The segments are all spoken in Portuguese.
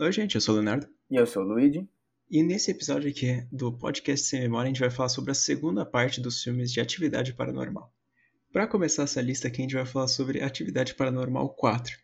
Oi, gente, eu sou o Leonardo. E eu sou o Luigi. E nesse episódio aqui do podcast Sem Memória, a gente vai falar sobre a segunda parte dos filmes de Atividade Paranormal. Para começar essa lista aqui, a gente vai falar sobre Atividade Paranormal 4.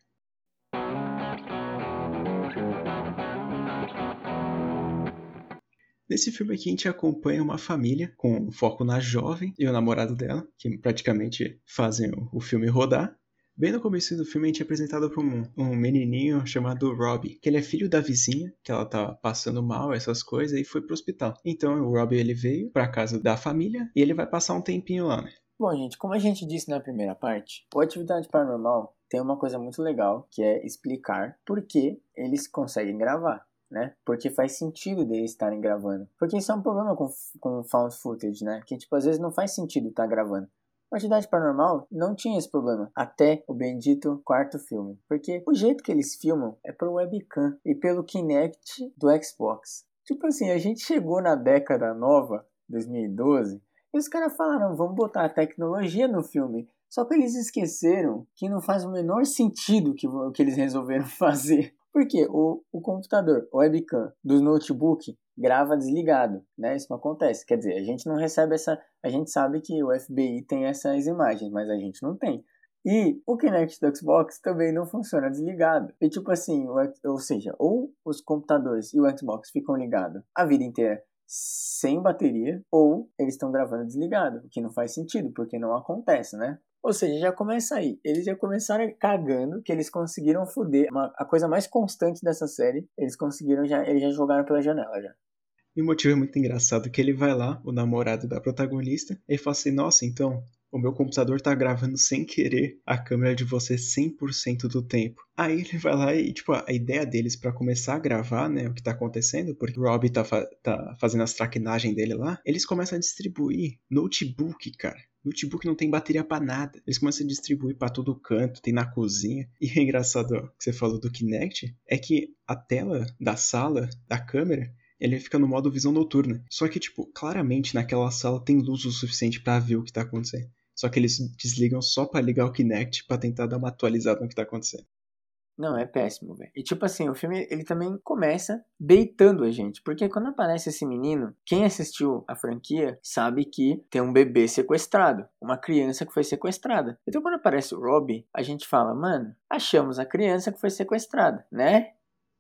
Nesse filme aqui a gente acompanha uma família com foco na jovem e o namorado dela, que praticamente fazem o filme rodar. Bem no começo do filme a gente é apresentado por um, um menininho chamado Robbie, que ele é filho da vizinha, que ela tá passando mal, essas coisas, e foi pro hospital. Então o Robbie ele veio pra casa da família e ele vai passar um tempinho lá, né? Bom, gente, como a gente disse na primeira parte, o Atividade Paranormal tem uma coisa muito legal, que é explicar por que eles conseguem gravar né? Porque faz sentido deles estarem gravando. Porque isso é um problema com, com found footage, né? Que, tipo, às vezes não faz sentido estar tá gravando. A Atividade Paranormal não tinha esse problema até o bendito quarto filme. Porque o jeito que eles filmam é por webcam e pelo Kinect do Xbox. Tipo assim, a gente chegou na década nova, 2012, e os caras falaram, vamos botar a tecnologia no filme. Só que eles esqueceram que não faz o menor sentido que, que eles resolveram fazer. Porque o, o computador, o webcam dos notebook grava desligado, né? Isso não acontece. Quer dizer, a gente não recebe essa. A gente sabe que o FBI tem essas imagens, mas a gente não tem. E o Kinect do Xbox também não funciona desligado. E tipo assim, o, ou seja, ou os computadores e o Xbox ficam ligados a vida inteira sem bateria, ou eles estão gravando desligado, o que não faz sentido, porque não acontece, né? Ou seja, já começa aí. Eles já começaram cagando que eles conseguiram foder uma, a coisa mais constante dessa série. Eles conseguiram já, eles já jogaram pela janela já. E o motivo é muito engraçado que ele vai lá, o namorado da protagonista, e fala assim: "Nossa, então, o meu computador tá gravando sem querer a câmera de você 100% do tempo. Aí ele vai lá e, tipo, a ideia deles para começar a gravar, né, o que tá acontecendo, porque o Rob tá, fa tá fazendo as traquinagens dele lá, eles começam a distribuir notebook, cara notebook não tem bateria para nada. Eles começam a distribuir para todo canto, tem na cozinha. E é engraçado que você falou do Kinect, é que a tela da sala, da câmera, ele fica no modo visão noturna. Só que, tipo, claramente naquela sala tem luz o suficiente para ver o que tá acontecendo. Só que eles desligam só para ligar o Kinect para tentar dar uma atualizada no que tá acontecendo. Não, é péssimo, velho. E tipo assim, o filme ele também começa beitando a gente. Porque quando aparece esse menino, quem assistiu a franquia sabe que tem um bebê sequestrado. Uma criança que foi sequestrada. Então quando aparece o Robbie, a gente fala, mano, achamos a criança que foi sequestrada, né?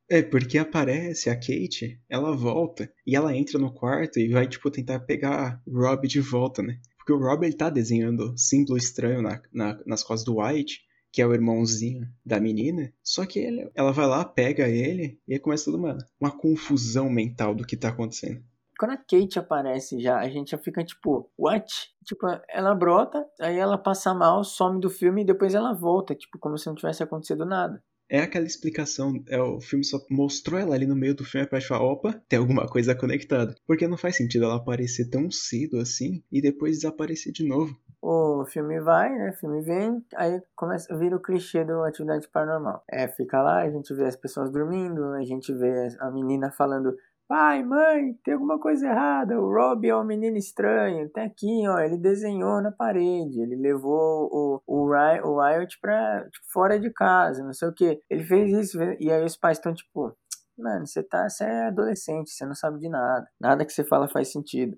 É, porque aparece a Kate, ela volta e ela entra no quarto e vai, tipo, tentar pegar Rob de volta, né? Porque o Rob, ele tá desenhando símbolo estranho na, na, nas costas do White que é o irmãozinho da menina. Só que ele, ela vai lá, pega ele e aí começa toda uma, uma confusão mental do que tá acontecendo. Quando a Kate aparece já, a gente já fica tipo, what? Tipo, ela brota, aí ela passa mal, some do filme e depois ela volta, tipo, como se não tivesse acontecido nada é aquela explicação, é, o filme só mostrou ela ali no meio do filme pra gente falar, opa, tem alguma coisa conectada. Porque não faz sentido ela aparecer tão cedo assim e depois desaparecer de novo o filme vai, né? O filme vem, aí começa, vira o clichê da atividade paranormal. É, fica lá, a gente vê as pessoas dormindo, a gente vê a menina falando Pai, mãe, tem alguma coisa errada. O Rob é um menino estranho. Tá aqui, ó. Ele desenhou na parede. Ele levou o, o, o Riot pra tipo, fora de casa, não sei o que. Ele fez isso. E aí os pais estão tipo, mano, você tá, você é adolescente, você não sabe de nada. Nada que você fala faz sentido.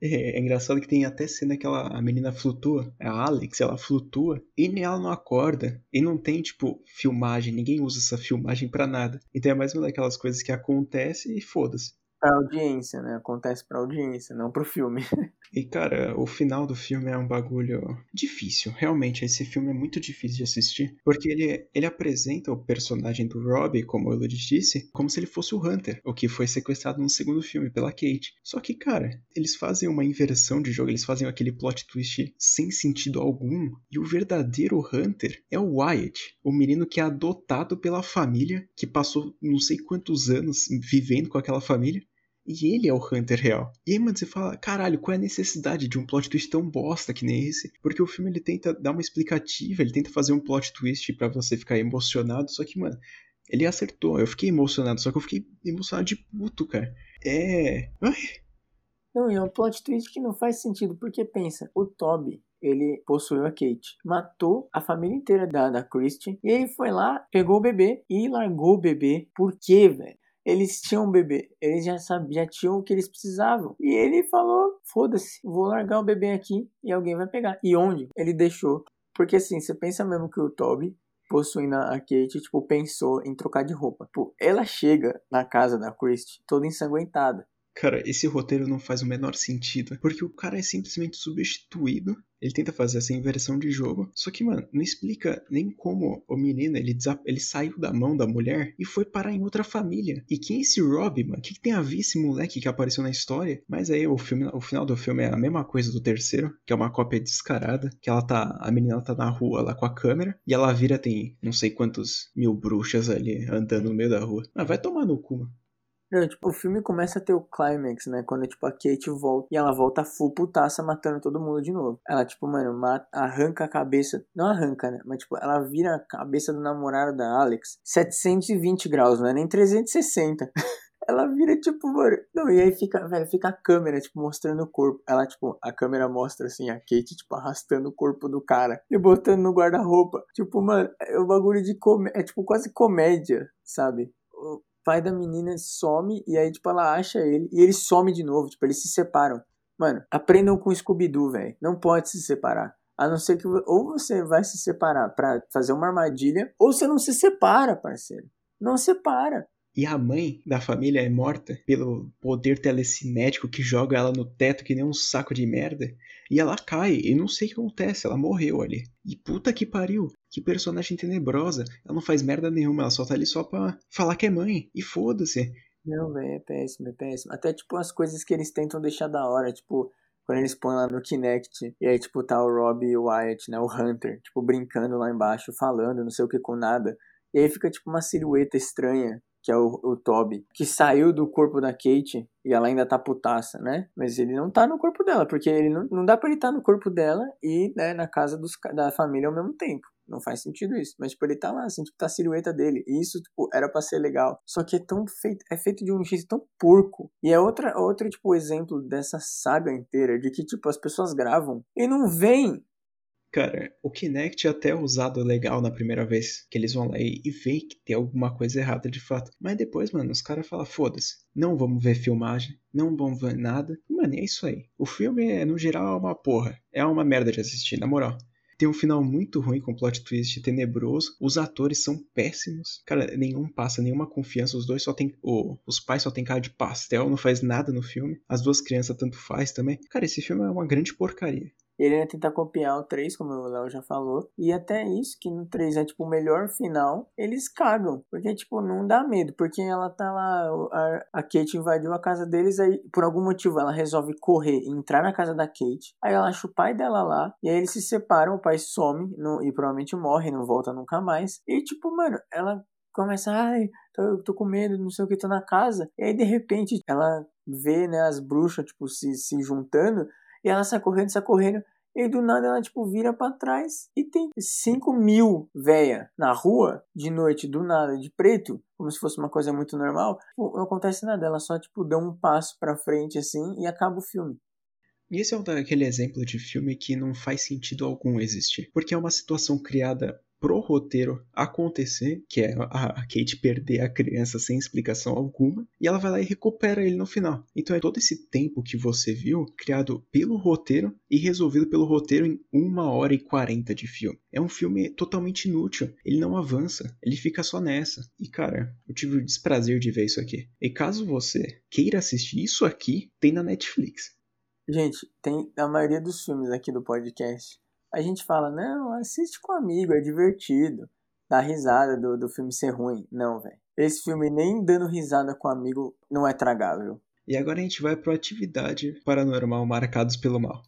É, é, engraçado que tem até cena que ela, a menina flutua, a Alex, ela flutua e ela não acorda. E não tem, tipo, filmagem, ninguém usa essa filmagem para nada. Então é mais uma daquelas coisas que acontece e foda-se pra audiência, né? Acontece pra audiência, não pro filme. E, cara, o final do filme é um bagulho difícil. Realmente, esse filme é muito difícil de assistir. Porque ele, ele apresenta o personagem do Robbie, como eu disse, como se ele fosse o Hunter, o que foi sequestrado no segundo filme pela Kate. Só que, cara, eles fazem uma inversão de jogo, eles fazem aquele plot twist sem sentido algum. E o verdadeiro Hunter é o Wyatt, o menino que é adotado pela família, que passou não sei quantos anos vivendo com aquela família e ele é o Hunter real. E aí, mano, você fala, caralho, qual é a necessidade de um plot twist tão bosta que nem esse? Porque o filme ele tenta dar uma explicativa, ele tenta fazer um plot twist para você ficar emocionado, só que, mano, ele acertou. Eu fiquei emocionado, só que eu fiquei emocionado de puto, cara. É. Ai. Não, é um plot twist que não faz sentido, porque pensa, o Toby, ele possuiu a Kate. Matou a família inteira da, da Christian. E ele foi lá, pegou o bebê e largou o bebê. Por quê, velho? Eles tinham um bebê, eles já sabiam, já tinham o que eles precisavam. E ele falou: foda-se, vou largar o bebê aqui e alguém vai pegar. E onde? Ele deixou. Porque assim, você pensa mesmo que o Toby possuindo a Kate, tipo, pensou em trocar de roupa. Tipo, ela chega na casa da Christie toda ensanguentada. Cara, esse roteiro não faz o menor sentido, porque o cara é simplesmente substituído. Ele tenta fazer essa inversão de jogo, só que, mano, não explica nem como o menino ele, ele saiu da mão da mulher e foi parar em outra família. E quem é esse Rob, mano? O que, que, tem a ver esse moleque que apareceu na história? Mas aí o filme, o final do filme é a mesma coisa do terceiro, que é uma cópia descarada, que ela tá, a menina tá na rua lá com a câmera e ela vira tem não sei quantos mil bruxas ali andando no meio da rua. Ah, vai tomar no cu, mano. Não, tipo, o filme começa a ter o climax, né? Quando, tipo, a Kate volta e ela volta full putaça matando todo mundo de novo. Ela, tipo, mano, mata, arranca a cabeça. Não arranca, né? Mas, tipo, ela vira a cabeça do namorado da Alex 720 graus, não é nem 360. ela vira, tipo, mano. Não, e aí fica, velho, fica a câmera, tipo, mostrando o corpo. Ela, tipo, a câmera mostra, assim, a Kate, tipo, arrastando o corpo do cara e botando no guarda-roupa. Tipo, mano, é um bagulho de comédia. É, tipo, quase comédia, sabe? Pai da menina some e aí, tipo, ela acha ele e ele some de novo. Tipo, eles se separam. Mano, aprendam com Scooby-Doo, velho. Não pode se separar. A não ser que ou você vai se separar para fazer uma armadilha, ou você não se separa, parceiro. Não separa. E a mãe da família é morta pelo poder telecinético que joga ela no teto que nem um saco de merda. E ela cai, e não sei o que acontece, ela morreu ali. E puta que pariu, que personagem tenebrosa. Ela não faz merda nenhuma, ela só tá ali só pra falar que é mãe. E foda-se. Não, velho, é péssimo, é péssimo. Até, tipo, as coisas que eles tentam deixar da hora, tipo, quando eles põem lá no Kinect, e aí, tipo, tá o Rob e o Wyatt, né, o Hunter, tipo, brincando lá embaixo, falando, não sei o que com nada. E aí fica, tipo, uma silhueta estranha que é o, o Toby, que saiu do corpo da Kate e ela ainda tá putaça, né? Mas ele não tá no corpo dela, porque ele não, não dá pra ele estar tá no corpo dela e né, na casa dos, da família ao mesmo tempo. Não faz sentido isso. Mas, tipo, ele tá lá, assim, tipo, tá a silhueta dele. E isso, tipo, era pra ser legal. Só que é tão feito, é feito de um jeito tão porco. E é outra, outro, tipo, exemplo dessa saga inteira, de que, tipo, as pessoas gravam e não vem Cara, o Kinect é até usado legal na primeira vez, que eles vão lá e, e veem que tem alguma coisa errada de fato. Mas depois, mano, os caras falam, foda-se, não vamos ver filmagem, não vamos ver nada. Mano, é isso aí. O filme, no geral, é uma porra. É uma merda de assistir, na moral. Tem um final muito ruim com plot twist tenebroso. Os atores são péssimos. Cara, nenhum passa nenhuma confiança. Os dois só tem. Oh, os pais só tem cara de pastel, não faz nada no filme. As duas crianças tanto faz também. Cara, esse filme é uma grande porcaria. Ele ia tentar copiar o 3, como o Léo já falou. E até isso, que no 3 é tipo o melhor final, eles cagam. Porque, tipo, não dá medo. Porque ela tá lá, a, a Kate invadiu a casa deles, aí por algum motivo ela resolve correr e entrar na casa da Kate. Aí ela acha o pai dela lá. E aí eles se separam, o pai some no, e provavelmente morre, não volta nunca mais. E, tipo, mano, ela começa, ai, tô, tô com medo, não sei o que, tô na casa. E aí, de repente, ela vê, né, as bruxas, tipo, se, se juntando. E ela sai correndo, sai correndo. E do nada ela, tipo, vira para trás e tem 5 mil véia na rua, de noite, do nada, de preto, como se fosse uma coisa muito normal. Tipo, não acontece nada, ela só, tipo, dá um passo pra frente, assim, e acaba o filme. E esse é um daquele exemplo de filme que não faz sentido algum existir. Porque é uma situação criada pro roteiro acontecer, que é a Kate perder a criança sem explicação alguma, e ela vai lá e recupera ele no final. Então é todo esse tempo que você viu criado pelo roteiro e resolvido pelo roteiro em uma hora e quarenta de filme. É um filme totalmente inútil, ele não avança, ele fica só nessa. E cara, eu tive o desprazer de ver isso aqui. E caso você queira assistir isso aqui, tem na Netflix. Gente, tem a maioria dos filmes aqui do podcast a gente fala, não, assiste com um amigo, é divertido. Dá risada do, do filme ser ruim. Não, velho. Esse filme nem dando risada com um amigo não é tragável. E agora a gente vai para atividade paranormal marcados pelo mal.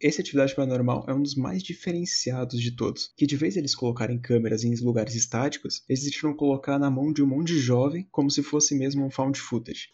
Esse Atividade Paranormal é um dos mais diferenciados de todos, que de vez eles colocarem câmeras em lugares estáticos, eles decidiram colocar na mão de um monte de jovem como se fosse mesmo um found footage.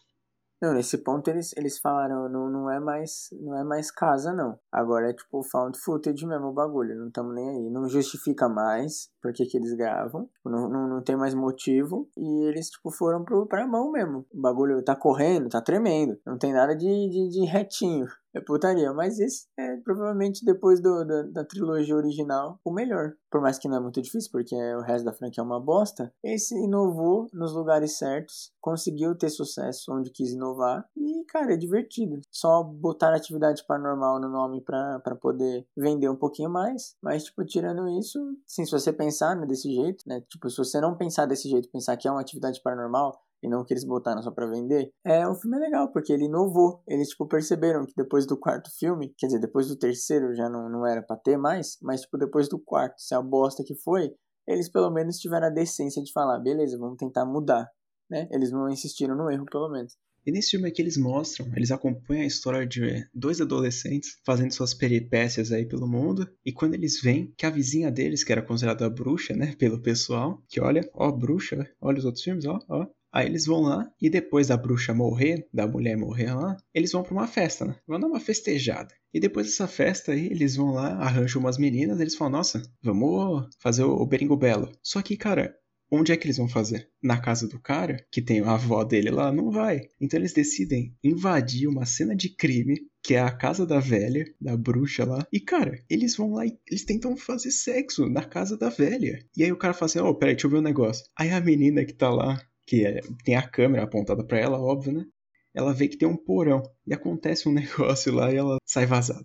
Não, nesse ponto eles, eles falaram, não, não é mais não é mais casa, não. Agora é tipo found footage mesmo o bagulho, não estamos nem aí. Não justifica mais, por que, eles gravam. Não, não, não tem mais motivo. E eles, tipo, foram pro, pra mão mesmo. O bagulho tá correndo, tá tremendo. Não tem nada de, de, de retinho. É putaria. Mas esse é provavelmente depois do, da, da trilogia original o melhor. Por mais que não é muito difícil, porque o resto da franquia é uma bosta. Esse inovou nos lugares certos. Conseguiu ter sucesso onde quis inovar. E, cara, é divertido. Só botar atividade paranormal no nome pra poder vender um pouquinho mais. Mas, tipo, tirando isso, sim, se você pensar né, desse jeito, né? Tipo, se você não pensar desse jeito, pensar que é uma atividade paranormal, e não que eles botaram só para vender, é o filme é legal, porque ele inovou. Eles, tipo, perceberam que depois do quarto filme, quer dizer, depois do terceiro já não, não era pra ter mais, mas, tipo, depois do quarto, se a bosta que foi, eles pelo menos tiveram a decência de falar, beleza, vamos tentar mudar, né? Eles não insistiram no erro, pelo menos. E nesse filme aqui eles mostram, eles acompanham a história de dois adolescentes fazendo suas peripécias aí pelo mundo. E quando eles veem que a vizinha deles, que era considerada bruxa, né, pelo pessoal, que olha, ó, bruxa, olha os outros filmes, ó, ó, Aí eles vão lá e depois da bruxa morrer, da mulher morrer lá, eles vão para uma festa, né? Vão dar uma festejada. E depois dessa festa aí, eles vão lá, arranjam umas meninas, eles falam: "Nossa, vamos fazer o Beringo Belo". Só que, cara, onde é que eles vão fazer? Na casa do cara, que tem a avó dele lá? Não vai. Então eles decidem invadir uma cena de crime, que é a casa da velha, da bruxa lá. E, cara, eles vão lá e eles tentam fazer sexo na casa da velha. E aí o cara fala assim: Ô, oh, peraí, deixa eu ver um negócio. Aí a menina que tá lá que é, tem a câmera apontada para ela, óbvio, né? Ela vê que tem um porão e acontece um negócio lá e ela sai vazada.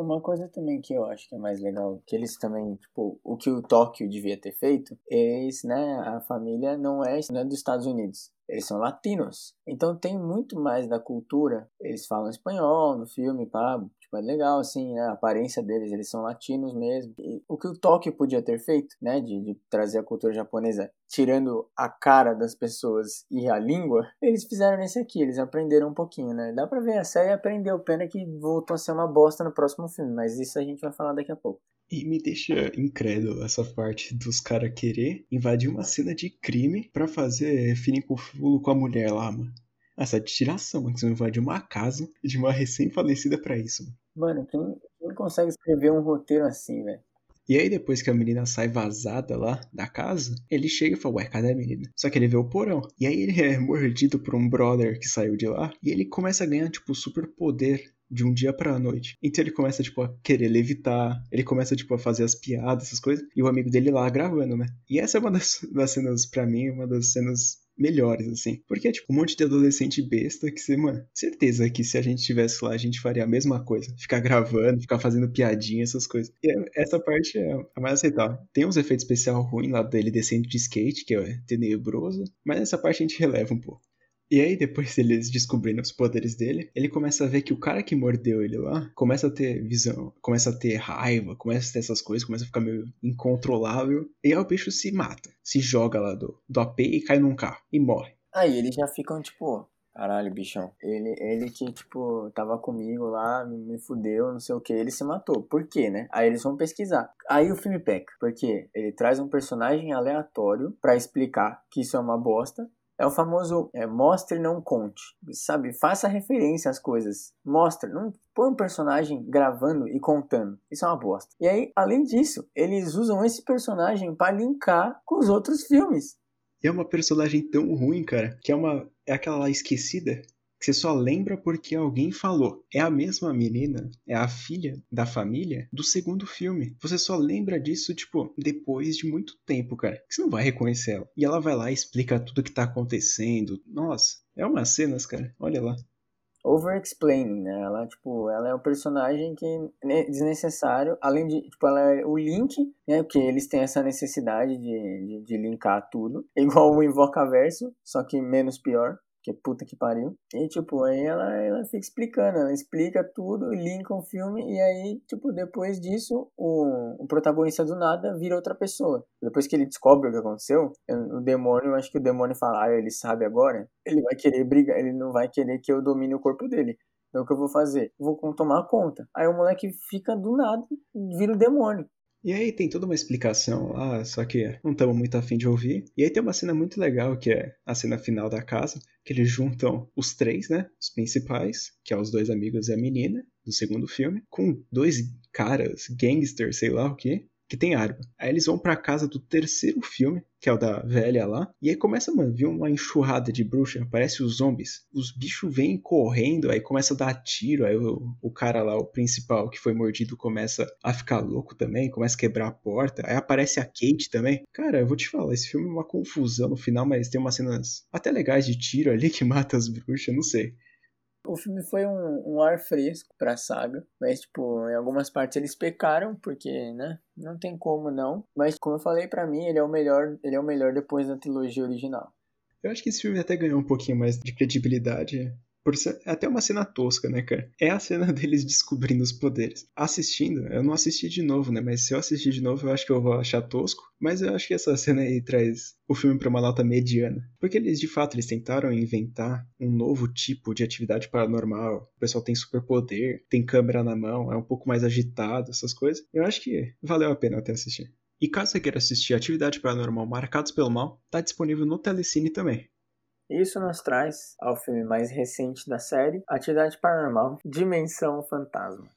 Uma coisa também que eu acho que é mais legal, que eles também, tipo, o que o Tóquio devia ter feito, eles, né, a família não é, não é dos Estados Unidos, eles são latinos. Então tem muito mais da cultura, eles falam espanhol no filme, pá, Tipo, é legal, assim, né? A aparência deles, eles são latinos mesmo. E o que o Tóquio podia ter feito, né? De, de trazer a cultura japonesa, tirando a cara das pessoas e a língua, eles fizeram nesse aqui, eles aprenderam um pouquinho, né? Dá pra ver, a série aprendeu, pena que voltou a ser uma bosta no próximo filme, mas isso a gente vai falar daqui a pouco. E me deixa incrédulo essa parte dos caras querer invadir uma cena de crime para fazer finicufulo com a mulher lá, mano. Essa tiração, que você não de uma casa de uma recém-falecida para isso. Mano, quem, quem consegue escrever um roteiro assim, velho? E aí, depois que a menina sai vazada lá da casa, ele chega e fala, ué, cadê a menina? Só que ele vê o porão. E aí ele é mordido por um brother que saiu de lá. E ele começa a ganhar, tipo, super poder de um dia pra noite. Então ele começa, tipo, a querer levitar, ele começa, tipo, a fazer as piadas, essas coisas, e o amigo dele lá gravando, né? E essa é uma das, das cenas, pra mim, uma das cenas melhores, assim. Porque é tipo um monte de adolescente besta que você, mano, certeza que se a gente estivesse lá, a gente faria a mesma coisa. Ficar gravando, ficar fazendo piadinha, essas coisas. E é, essa parte é a mais aceitável. Tem uns efeitos especiais ruins lá dele descendo de skate, que é tenebroso, mas essa parte a gente releva um pouco. E aí, depois deles descobrindo os poderes dele, ele começa a ver que o cara que mordeu ele lá começa a ter visão, começa a ter raiva, começa a ter essas coisas, começa a ficar meio incontrolável. E aí o bicho se mata, se joga lá do, do AP e cai num carro e morre. Aí eles já ficam tipo, Caralho, bichão. Ele, ele que, tipo, tava comigo lá, me fudeu, não sei o que, ele se matou. Por quê, né? Aí eles vão pesquisar. Aí o filme peca, porque ele traz um personagem aleatório para explicar que isso é uma bosta. É o famoso é, mostre não conte, sabe? Faça referência às coisas. Mostra, não põe um personagem gravando e contando. Isso é uma bosta. E aí, além disso, eles usam esse personagem para linkar com os outros filmes. E é uma personagem tão ruim, cara, que é uma é aquela lá esquecida que você só lembra porque alguém falou. É a mesma menina, é a filha da família do segundo filme. Você só lembra disso, tipo, depois de muito tempo, cara. Você não vai reconhecer ela. E ela vai lá e explica tudo que tá acontecendo. Nossa, é umas cenas, cara. Olha lá over-explaining, né? Ela, tipo, ela é um personagem que é desnecessário, além de, tipo, ela é o link, né? Porque eles têm essa necessidade de, de, de linkar tudo, igual o Invocaverso, só que menos pior que puta que pariu. E, tipo, aí ela, ela fica explicando, ela explica tudo, linka o filme, e aí, tipo, depois disso, o, o protagonista do nada vira outra pessoa. Depois que ele descobre o que aconteceu, o demônio, eu acho que o demônio fala, ah, ele sabe agora, ele vai querer brigar, ele não vai querer que eu domine o corpo dele. Então o que eu vou fazer? vou tomar conta. Aí o moleque fica do nada, vira o demônio. E aí tem toda uma explicação lá, só que não estamos muito afim de ouvir. E aí tem uma cena muito legal, que é a cena final da casa, que eles juntam os três, né? Os principais, que é os dois amigos e a menina, do segundo filme, com dois caras, gangsters, sei lá o que, que tem arma. Aí eles vão pra casa do terceiro filme, que é o da velha lá, e aí começa, mano, vir uma enxurrada de bruxa, parece os zombies. Os bichos vêm correndo, aí começa a dar tiro, aí o, o cara lá, o principal que foi mordido, começa a ficar louco também, começa a quebrar a porta, aí aparece a Kate também. Cara, eu vou te falar, esse filme é uma confusão no final, mas tem umas cenas até legais de tiro ali que mata as bruxas, não sei. O filme foi um, um ar fresco pra saga, mas, tipo, em algumas partes eles pecaram, porque, né, não tem como não. Mas, como eu falei, para mim, ele é o melhor, ele é o melhor depois da trilogia original. Eu acho que esse filme até ganhou um pouquinho mais de credibilidade por ser, é até uma cena tosca, né, cara? É a cena deles descobrindo os poderes. Assistindo, eu não assisti de novo, né? Mas se eu assistir de novo, eu acho que eu vou achar tosco. Mas eu acho que essa cena aí traz o filme para uma nota mediana. Porque eles, de fato, eles tentaram inventar um novo tipo de atividade paranormal. O pessoal tem superpoder, tem câmera na mão, é um pouco mais agitado, essas coisas. Eu acho que valeu a pena até assistir. E caso você queira assistir Atividade Paranormal Marcados pelo Mal, tá disponível no Telecine também. Isso nos traz ao filme mais recente da série, Atividade Paranormal Dimensão Fantasma.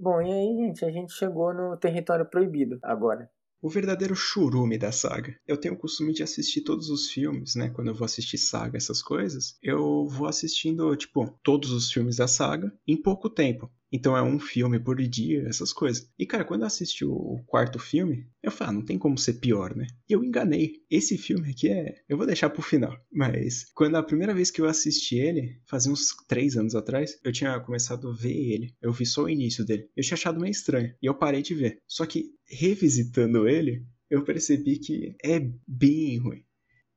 Bom, e aí, gente, a gente chegou no território proibido agora o verdadeiro churume da saga. Eu tenho o costume de assistir todos os filmes, né? Quando eu vou assistir saga, essas coisas, eu vou assistindo, tipo, todos os filmes da saga em pouco tempo. Então é um filme por dia, essas coisas. E cara, quando eu assisti o quarto filme, eu falei, ah, não tem como ser pior, né? E eu enganei. Esse filme aqui é. Eu vou deixar pro final. Mas quando a primeira vez que eu assisti ele, fazia uns três anos atrás, eu tinha começado a ver ele. Eu vi só o início dele. Eu tinha achado meio estranho. E eu parei de ver. Só que revisitando ele, eu percebi que é bem ruim.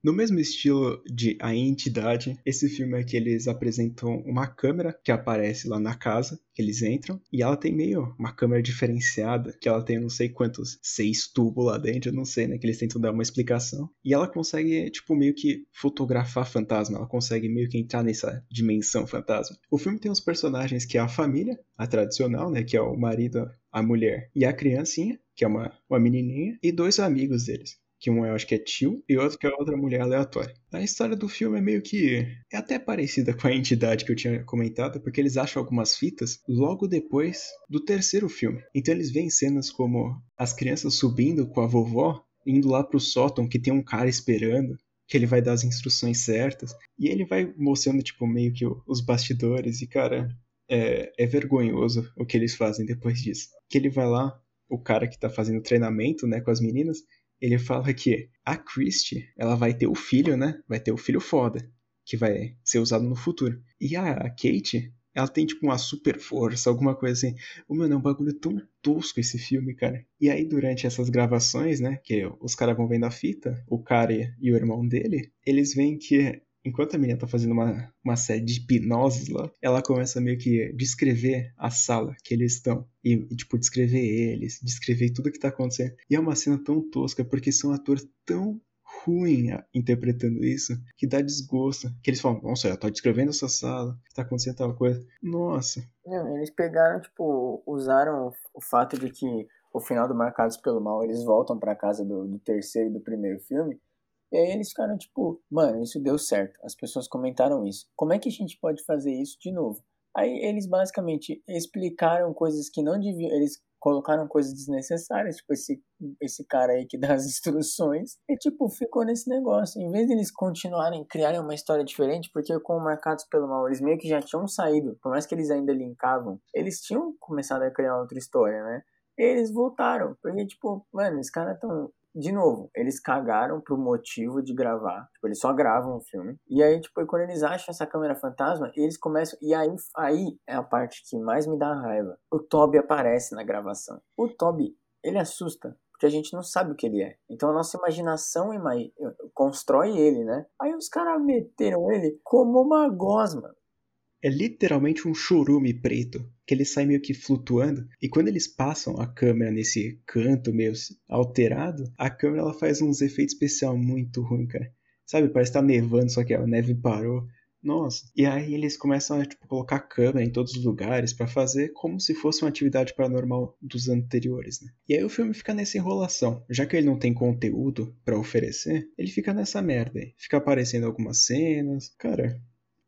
No mesmo estilo de A Entidade, esse filme é que eles apresentam uma câmera que aparece lá na casa, eles entram, e ela tem meio uma câmera diferenciada, que ela tem não sei quantos, seis tubos lá dentro, eu não sei, né, que eles tentam dar uma explicação. E ela consegue, tipo, meio que fotografar fantasma, ela consegue meio que entrar nessa dimensão fantasma. O filme tem uns personagens que é a família, a tradicional, né, que é o marido, a mulher e a criancinha, que é uma, uma menininha, e dois amigos deles que um eu acho que é tio e outro que é outra mulher aleatória. A história do filme é meio que é até parecida com a entidade que eu tinha comentado, porque eles acham algumas fitas logo depois do terceiro filme. Então eles veem cenas como as crianças subindo com a vovó, indo lá pro sótão que tem um cara esperando, que ele vai dar as instruções certas, e ele vai mostrando tipo meio que os bastidores e cara, é, é vergonhoso o que eles fazem depois disso. Que ele vai lá, o cara que tá fazendo treinamento, né, com as meninas, ele fala que a Christie, ela vai ter o filho, né? Vai ter o filho foda, que vai ser usado no futuro. E a Kate, ela tem tipo uma super força, alguma coisa assim. O meu, é um bagulho tão tosco esse filme, cara. E aí, durante essas gravações, né, que os caras vão vendo a fita, o cara e o irmão dele, eles veem que enquanto a menina tá fazendo uma, uma série de hipnoses lá, ela começa meio que descrever a sala que eles estão. E, e, tipo, descrever eles, descrever tudo que tá acontecendo. E é uma cena tão tosca, porque são atores tão ruim interpretando isso, que dá desgosto. Que eles falam, nossa, eu tô descrevendo essa sala, tá acontecendo tal coisa. Nossa. Não, eles pegaram, tipo, usaram o fato de que o final do Marcados pelo Mal, eles voltam para casa do, do terceiro e do primeiro filme, e aí eles ficaram tipo, mano, isso deu certo. As pessoas comentaram isso. Como é que a gente pode fazer isso de novo? Aí eles basicamente explicaram coisas que não deviam. Eles colocaram coisas desnecessárias, tipo esse, esse cara aí que dá as instruções, e tipo, ficou nesse negócio. Em vez de eles continuarem, criarem uma história diferente, porque com Marcados pelo Mal, eles meio que já tinham saído, por mais que eles ainda linkavam, eles tinham começado a criar outra história, né? Eles voltaram, porque tipo, mano, os caras tão de novo, eles cagaram pro motivo de gravar. Tipo, eles só gravam o filme. E aí, tipo, quando eles acham essa câmera fantasma, eles começam. E aí, aí é a parte que mais me dá raiva. O Toby aparece na gravação. O Toby, ele assusta. Porque a gente não sabe o que ele é. Então a nossa imaginação imag... constrói ele, né? Aí os caras meteram ele como uma gosma é literalmente um churume preto, que ele sai meio que flutuando, e quando eles passam a câmera nesse canto meio alterado, a câmera ela faz uns efeitos especiais muito ruins, cara. Sabe, parece que tá nevando, só que a neve parou. Nossa. E aí eles começam a tipo, colocar câmera em todos os lugares para fazer como se fosse uma atividade paranormal dos anteriores, né? E aí o filme fica nessa enrolação. Já que ele não tem conteúdo para oferecer, ele fica nessa merda aí. Fica aparecendo algumas cenas. Cara,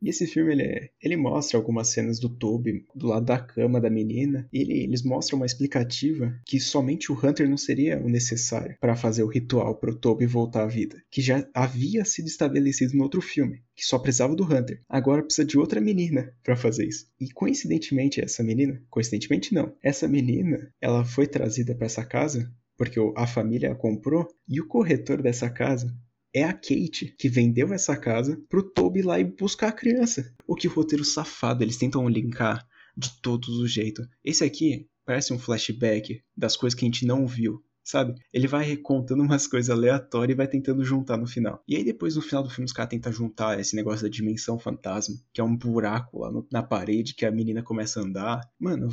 E esse filme, ele, é, ele mostra algumas cenas do Toby do lado da cama da menina. E ele, eles mostram uma explicativa que somente o Hunter não seria o necessário para fazer o ritual pro Toby voltar à vida. Que já havia sido estabelecido no outro filme. Que só precisava do Hunter. Agora precisa de outra menina para fazer isso. E coincidentemente, essa menina... Coincidentemente não. Essa menina, ela foi trazida para essa casa porque a família a comprou, e o corretor dessa casa é a Kate que vendeu essa casa pro Toby lá e buscar a criança. O que roteiro safado, eles tentam linkar de todos os jeitos. Esse aqui parece um flashback das coisas que a gente não viu, sabe? Ele vai recontando umas coisas aleatórias e vai tentando juntar no final. E aí depois no final do filme os caras tentam juntar esse negócio da dimensão fantasma, que é um buraco lá no, na parede que a menina começa a andar. Mano,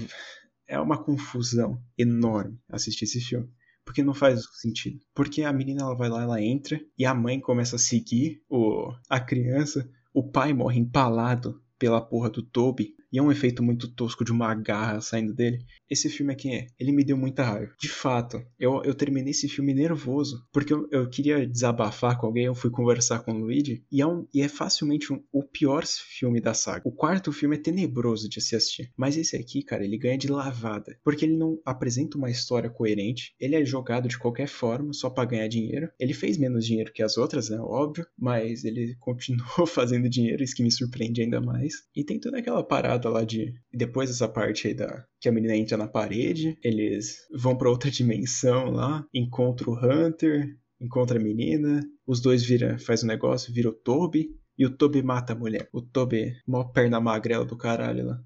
é uma confusão enorme assistir esse filme. Porque não faz sentido. Porque a menina ela vai lá, ela entra e a mãe começa a seguir o, a criança. O pai morre empalado pela porra do Toby e é um efeito muito tosco de uma garra saindo dele. Esse filme aqui, é, ele me deu muita raiva. De fato, eu, eu terminei esse filme nervoso, porque eu, eu queria desabafar com alguém, eu fui conversar com o Luigi, e é, um, e é facilmente um, o pior filme da saga. O quarto filme é tenebroso de se assistir, mas esse aqui, cara, ele ganha de lavada, porque ele não apresenta uma história coerente, ele é jogado de qualquer forma, só para ganhar dinheiro. Ele fez menos dinheiro que as outras, né, óbvio, mas ele continuou fazendo dinheiro, isso que me surpreende ainda mais. E tem toda aquela parada lá de. Depois dessa parte aí da. Que a menina entra na parede, eles vão para outra dimensão lá, encontra o Hunter, encontra a menina, os dois vira, faz um negócio, vira o Toby, e o Toby mata a mulher. O Toby, mó perna magrela do caralho lá.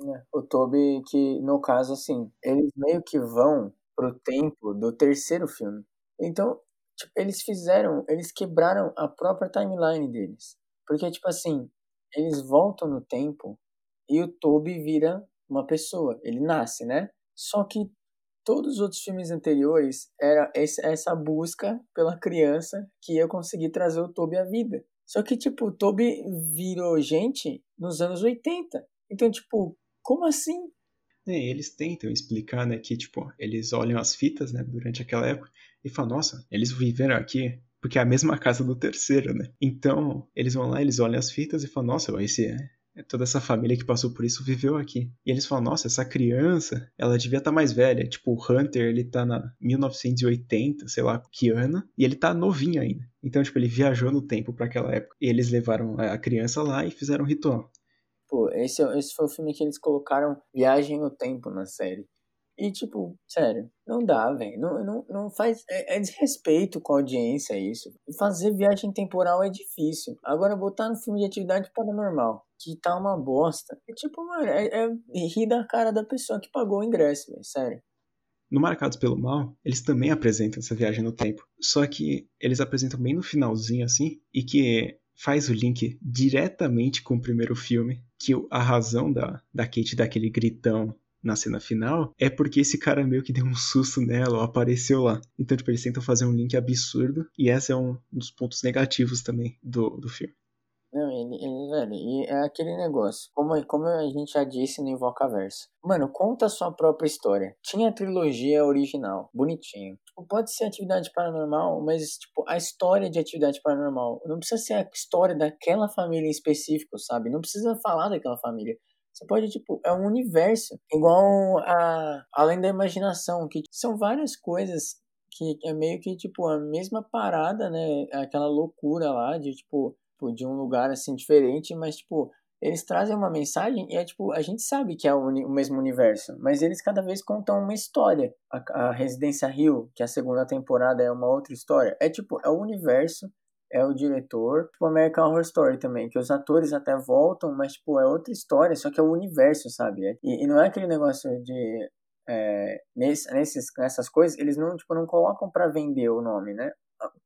É, o Toby, que no caso, assim, eles meio que vão pro tempo do terceiro filme. Então, tipo, eles fizeram, eles quebraram a própria timeline deles. Porque, tipo assim, eles voltam no tempo e o Toby vira uma pessoa, ele nasce, né? Só que todos os outros filmes anteriores era essa busca pela criança que ia conseguir trazer o Toby à vida. Só que, tipo, o Toby virou gente nos anos 80. Então, tipo, como assim? É, eles tentam explicar, né, que, tipo, eles olham as fitas, né, durante aquela época e falam, nossa, eles viveram aqui porque é a mesma casa do terceiro, né? Então, eles vão lá, eles olham as fitas e falam, nossa, esse é toda essa família que passou por isso viveu aqui. E eles falam, nossa, essa criança, ela devia estar tá mais velha. Tipo, o Hunter, ele tá na 1980, sei lá que ano, e ele tá novinho ainda. Então, tipo, ele viajou no tempo para aquela época. E eles levaram a criança lá e fizeram um ritual. Pô, esse, esse foi o filme que eles colocaram Viagem no Tempo na série. E, tipo, sério, não dá, velho. Não, não, não faz. É, é, desrespeito com a audiência isso. Fazer viagem temporal é difícil. Agora, botar no filme de atividade paranormal, que tá uma bosta, é tipo, mano, é, é rir da cara da pessoa que pagou o ingresso, velho. Sério. No Marcados pelo Mal, eles também apresentam essa viagem no tempo. Só que eles apresentam bem no finalzinho, assim, e que faz o link diretamente com o primeiro filme, que a razão da, da Kate daquele gritão na cena final, é porque esse cara meio que deu um susto nela ou apareceu lá. Então, tipo, eles tentam fazer um link absurdo, e esse é um dos pontos negativos também do, do filme. Não, ele, ele, velho, e é aquele negócio. Como, como a gente já disse no Invocaverso. Mano, conta a sua própria história. Tinha a trilogia original, bonitinho. Tipo, pode ser atividade paranormal, mas, tipo, a história de atividade paranormal. Não precisa ser a história daquela família em específico, sabe? Não precisa falar daquela família. Você pode, tipo, é um universo. Igual a Além da Imaginação, que são várias coisas que é meio que, tipo, a mesma parada, né? Aquela loucura lá de, tipo, de um lugar, assim, diferente, mas, tipo, eles trazem uma mensagem e é, tipo, a gente sabe que é o, o mesmo universo, mas eles cada vez contam uma história. A, a Residência Rio, que a segunda temporada é uma outra história, é, tipo, é o universo é o diretor. Tipo, American Horror Story também, que os atores até voltam, mas, tipo, é outra história, só que é o universo, sabe? É, e, e não é aquele negócio de... É, nesse, nesses, nessas coisas, eles não, tipo, não colocam para vender o nome, né?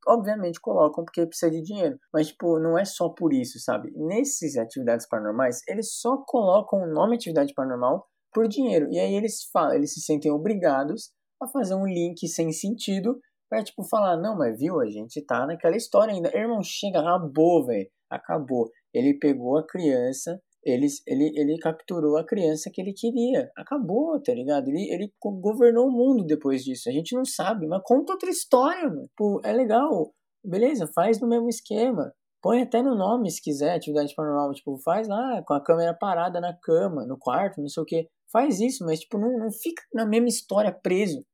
Obviamente colocam porque precisa de dinheiro, mas, tipo, não é só por isso, sabe? Nesses atividades paranormais, eles só colocam o nome atividade paranormal por dinheiro. E aí eles falam, eles se sentem obrigados a fazer um link sem sentido Pra, tipo, falar, não, mas viu, a gente tá naquela história ainda. Irmão, chega, acabou, velho. Acabou. Ele pegou a criança, ele, ele, ele capturou a criança que ele queria. Acabou, tá ligado? Ele, ele governou o mundo depois disso. A gente não sabe, mas conta outra história, mano. Pô, é legal. Beleza, faz no mesmo esquema. Põe até no nome se quiser, atividade paranormal. Tipo, faz lá com a câmera parada na cama, no quarto, não sei o que. Faz isso, mas tipo, não, não fica na mesma história preso.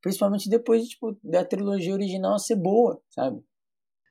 Principalmente depois tipo, da trilogia original ser boa, sabe?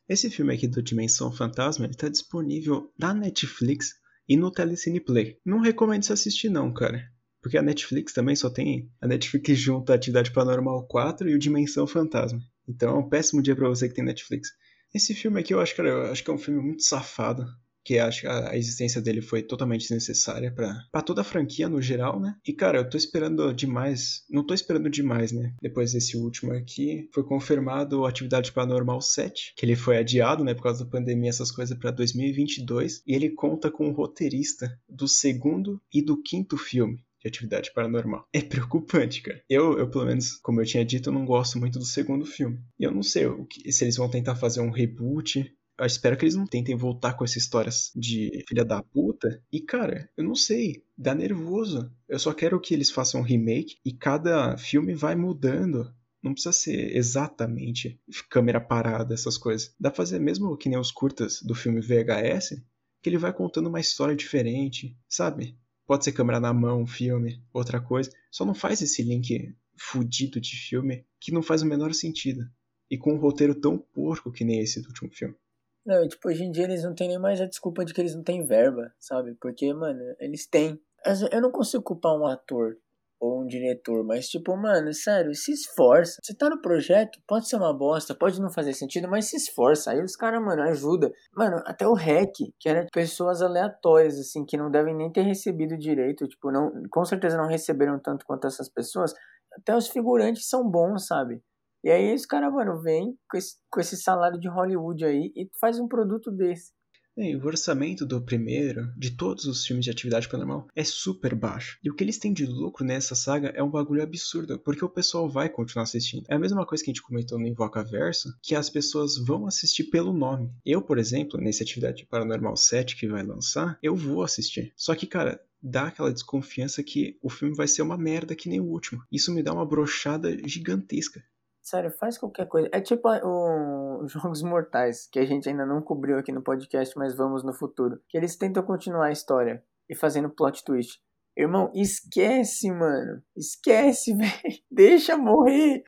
Esse filme aqui do Dimensão Fantasma, ele tá disponível na Netflix e no Telecine Play. Não recomendo você assistir não, cara. Porque a Netflix também só tem. A Netflix junta a Atividade Paranormal 4 e o Dimensão Fantasma. Então é um péssimo dia para você que tem Netflix. Esse filme aqui eu acho, cara, eu acho que é um filme muito safado. Que acho que a existência dele foi totalmente desnecessária para toda a franquia no geral, né? E cara, eu tô esperando demais. Não tô esperando demais, né? Depois desse último aqui, foi confirmado Atividade Paranormal 7, que ele foi adiado, né, por causa da pandemia, essas coisas, para 2022. E ele conta com o roteirista do segundo e do quinto filme de atividade paranormal. É preocupante, cara. Eu, eu, pelo menos, como eu tinha dito, eu não gosto muito do segundo filme. E eu não sei se eles vão tentar fazer um reboot. Eu espero que eles não tentem voltar com essas histórias de filha da puta. E, cara, eu não sei. Dá nervoso. Eu só quero que eles façam um remake e cada filme vai mudando. Não precisa ser exatamente câmera parada, essas coisas. Dá pra fazer mesmo que nem os curtas do filme VHS, que ele vai contando uma história diferente, sabe? Pode ser câmera na mão, filme, outra coisa. Só não faz esse link fudido de filme que não faz o menor sentido. E com um roteiro tão porco que nem esse do último filme. Não, tipo, hoje em dia eles não têm nem mais a desculpa de que eles não têm verba, sabe? Porque, mano, eles têm. Eu não consigo culpar um ator ou um diretor, mas tipo, mano, sério, se esforça. Você tá no projeto, pode ser uma bosta, pode não fazer sentido, mas se esforça. Aí os caras, mano, ajuda. Mano, até o REC, que era pessoas aleatórias, assim, que não devem nem ter recebido direito, tipo, não, com certeza não receberam tanto quanto essas pessoas. Até os figurantes são bons, sabe? E aí os caras, mano, vem com esse, com esse salário de Hollywood aí e faz um produto desse. É, o orçamento do primeiro, de todos os filmes de atividade paranormal, é super baixo. E o que eles têm de lucro nessa saga é um bagulho absurdo, porque o pessoal vai continuar assistindo. É a mesma coisa que a gente comentou no Invoca Verso, que as pessoas vão assistir pelo nome. Eu, por exemplo, nesse Atividade Paranormal 7 que vai lançar, eu vou assistir. Só que, cara, dá aquela desconfiança que o filme vai ser uma merda que nem o último. Isso me dá uma brochada gigantesca. Sério, faz qualquer coisa. É tipo os Jogos Mortais, que a gente ainda não cobriu aqui no podcast, mas vamos no futuro. Que eles tentam continuar a história e fazendo plot twist. Irmão, esquece, mano. Esquece, velho. Deixa morrer.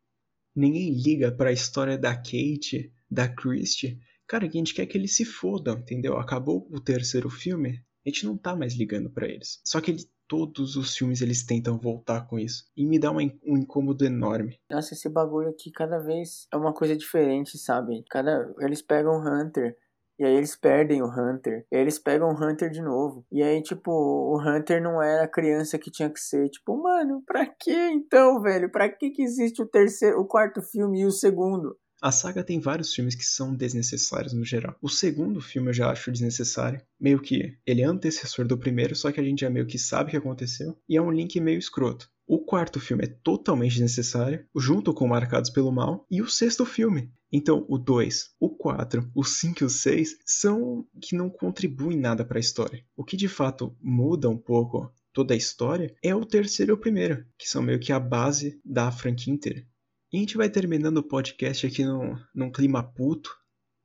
Ninguém liga pra história da Kate, da Christie. Cara, a gente quer que eles se fodam, entendeu? Acabou o terceiro filme, a gente não tá mais ligando para eles. Só que ele todos os filmes eles tentam voltar com isso. E me dá um incômodo enorme. Nossa, esse bagulho aqui cada vez é uma coisa diferente, sabe? Cada eles pegam o Hunter e aí eles perdem o Hunter. E aí eles pegam o Hunter de novo. E aí, tipo, o Hunter não era a criança que tinha que ser. Tipo, mano, pra que então, velho? Pra que que existe o terceiro, o quarto filme e o segundo? A saga tem vários filmes que são desnecessários no geral. O segundo filme eu já acho desnecessário. Meio que ele é antecessor do primeiro, só que a gente já meio que sabe o que aconteceu. E é um link meio escroto. O quarto filme é totalmente desnecessário, junto com Marcados pelo Mal, e o sexto filme. Então, o 2, o 4, o 5 e o 6 são que não contribuem nada para a história. O que de fato muda um pouco toda a história é o terceiro e o primeiro, que são meio que a base da franquia inteira. E a gente vai terminando o podcast aqui num, num clima puto,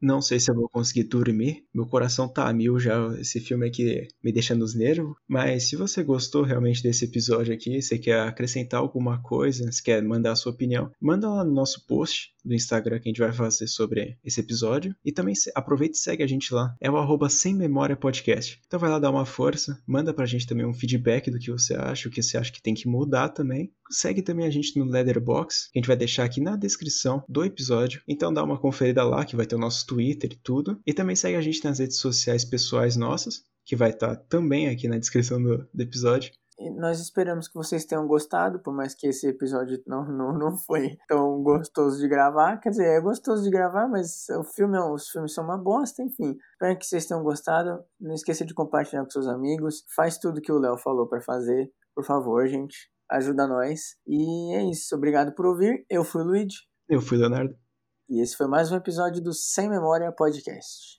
não sei se eu vou conseguir dormir. Meu coração tá a mil já. Esse filme aqui me deixa nos nervos. Mas se você gostou realmente desse episódio aqui, você quer acrescentar alguma coisa, se quer mandar a sua opinião, manda lá no nosso post do Instagram que a gente vai fazer sobre esse episódio. E também aproveita e segue a gente lá. É o arroba Sem Memória Podcast. Então vai lá dar uma força, manda pra gente também um feedback do que você acha, o que você acha que tem que mudar também. Segue também a gente no Leatherbox, que a gente vai deixar aqui na descrição do episódio. Então dá uma conferida lá, que vai ter o nosso Twitter e tudo. E também segue a gente nas redes sociais pessoais nossas, que vai estar tá também aqui na descrição do, do episódio. Nós esperamos que vocês tenham gostado, por mais que esse episódio não, não, não foi tão gostoso de gravar. Quer dizer, é gostoso de gravar, mas o filme, é os filmes são uma bosta, enfim. Espero que vocês tenham gostado. Não esqueça de compartilhar com seus amigos. Faz tudo que o Léo falou para fazer, por favor, gente. Ajuda nós. E é isso. Obrigado por ouvir. Eu fui o Luigi. Eu fui o Leonardo. E esse foi mais um episódio do Sem Memória Podcast.